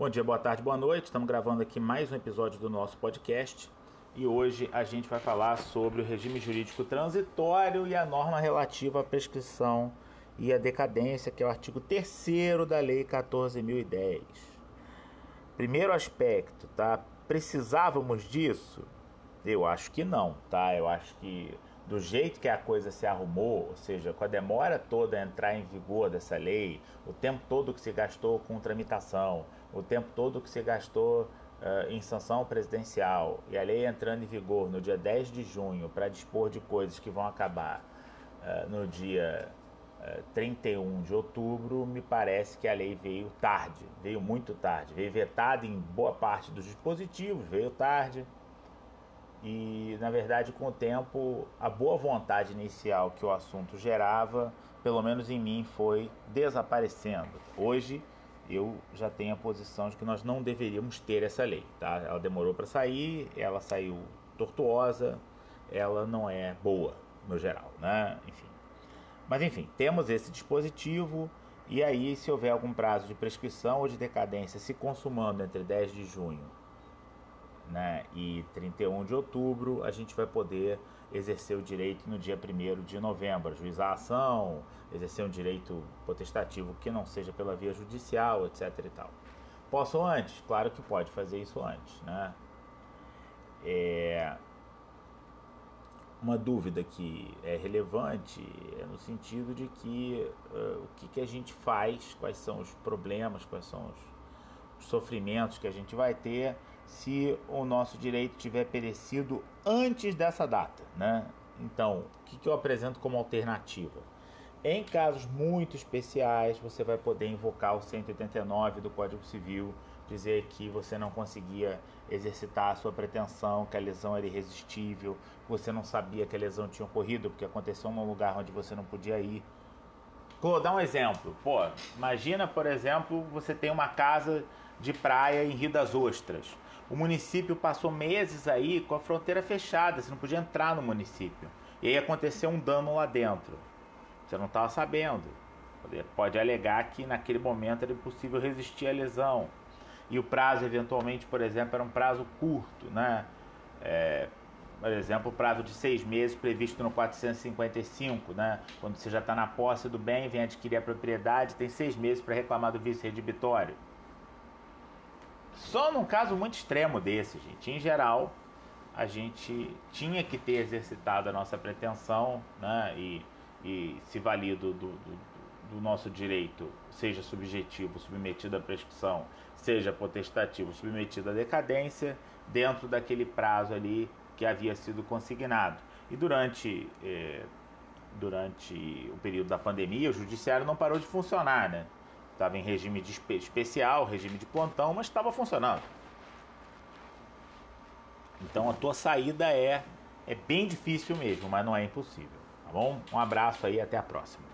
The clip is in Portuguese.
Bom dia, boa tarde, boa noite. Estamos gravando aqui mais um episódio do nosso podcast e hoje a gente vai falar sobre o regime jurídico transitório e a norma relativa à prescrição e à decadência, que é o artigo 3 da Lei 14.010. Primeiro aspecto, tá? Precisávamos disso? Eu acho que não, tá? Eu acho que do jeito que a coisa se arrumou, ou seja, com a demora toda a entrar em vigor dessa lei, o tempo todo que se gastou com tramitação, o tempo todo que se gastou uh, em sanção presidencial e a lei entrando em vigor no dia 10 de junho para dispor de coisas que vão acabar uh, no dia uh, 31 de outubro, me parece que a lei veio tarde, veio muito tarde, veio vetada em boa parte dos dispositivos, veio tarde e na verdade com o tempo a boa vontade inicial que o assunto gerava, pelo menos em mim, foi desaparecendo. Hoje eu já tenho a posição de que nós não deveríamos ter essa lei, tá? Ela demorou para sair, ela saiu tortuosa, ela não é boa no geral, né? Enfim. Mas enfim, temos esse dispositivo e aí se houver algum prazo de prescrição ou de decadência se consumando entre 10 de junho né, e 31 de outubro, a gente vai poder exercer o direito no dia 1 de novembro, ajuizar a ação, exercer um direito potestativo que não seja pela via judicial, etc. e tal. Posso antes? Claro que pode fazer isso antes. Né? É... Uma dúvida que é relevante é no sentido de que uh, o que, que a gente faz, quais são os problemas, quais são os sofrimentos que a gente vai ter se o nosso direito tiver perecido antes dessa data, né? Então, o que, que eu apresento como alternativa? Em casos muito especiais, você vai poder invocar o 189 do Código Civil, dizer que você não conseguia exercitar a sua pretensão, que a lesão era irresistível, você não sabia que a lesão tinha ocorrido porque aconteceu num lugar onde você não podia ir. Vou dar um exemplo. Pô, imagina, por exemplo, você tem uma casa de praia em Rio das Ostras. O município passou meses aí com a fronteira fechada, você não podia entrar no município. E aí aconteceu um dano lá dentro. Você não estava sabendo. Pode alegar que naquele momento era impossível resistir à lesão. E o prazo, eventualmente, por exemplo, era um prazo curto, né? É, por exemplo, o prazo de seis meses previsto no 455, né? Quando você já está na posse do bem, vem adquirir a propriedade, tem seis meses para reclamar do vice redibitório. Só num caso muito extremo desse, gente. Em geral, a gente tinha que ter exercitado a nossa pretensão, né? E, e se valido do, do, do nosso direito, seja subjetivo, submetido à prescrição, seja potestativo, submetido à decadência, dentro daquele prazo ali que havia sido consignado. E durante, eh, durante o período da pandemia, o judiciário não parou de funcionar, né? Estava em regime de especial, regime de plantão, mas estava funcionando. Então a tua saída é é bem difícil mesmo, mas não é impossível, tá bom? Um abraço aí, até a próxima.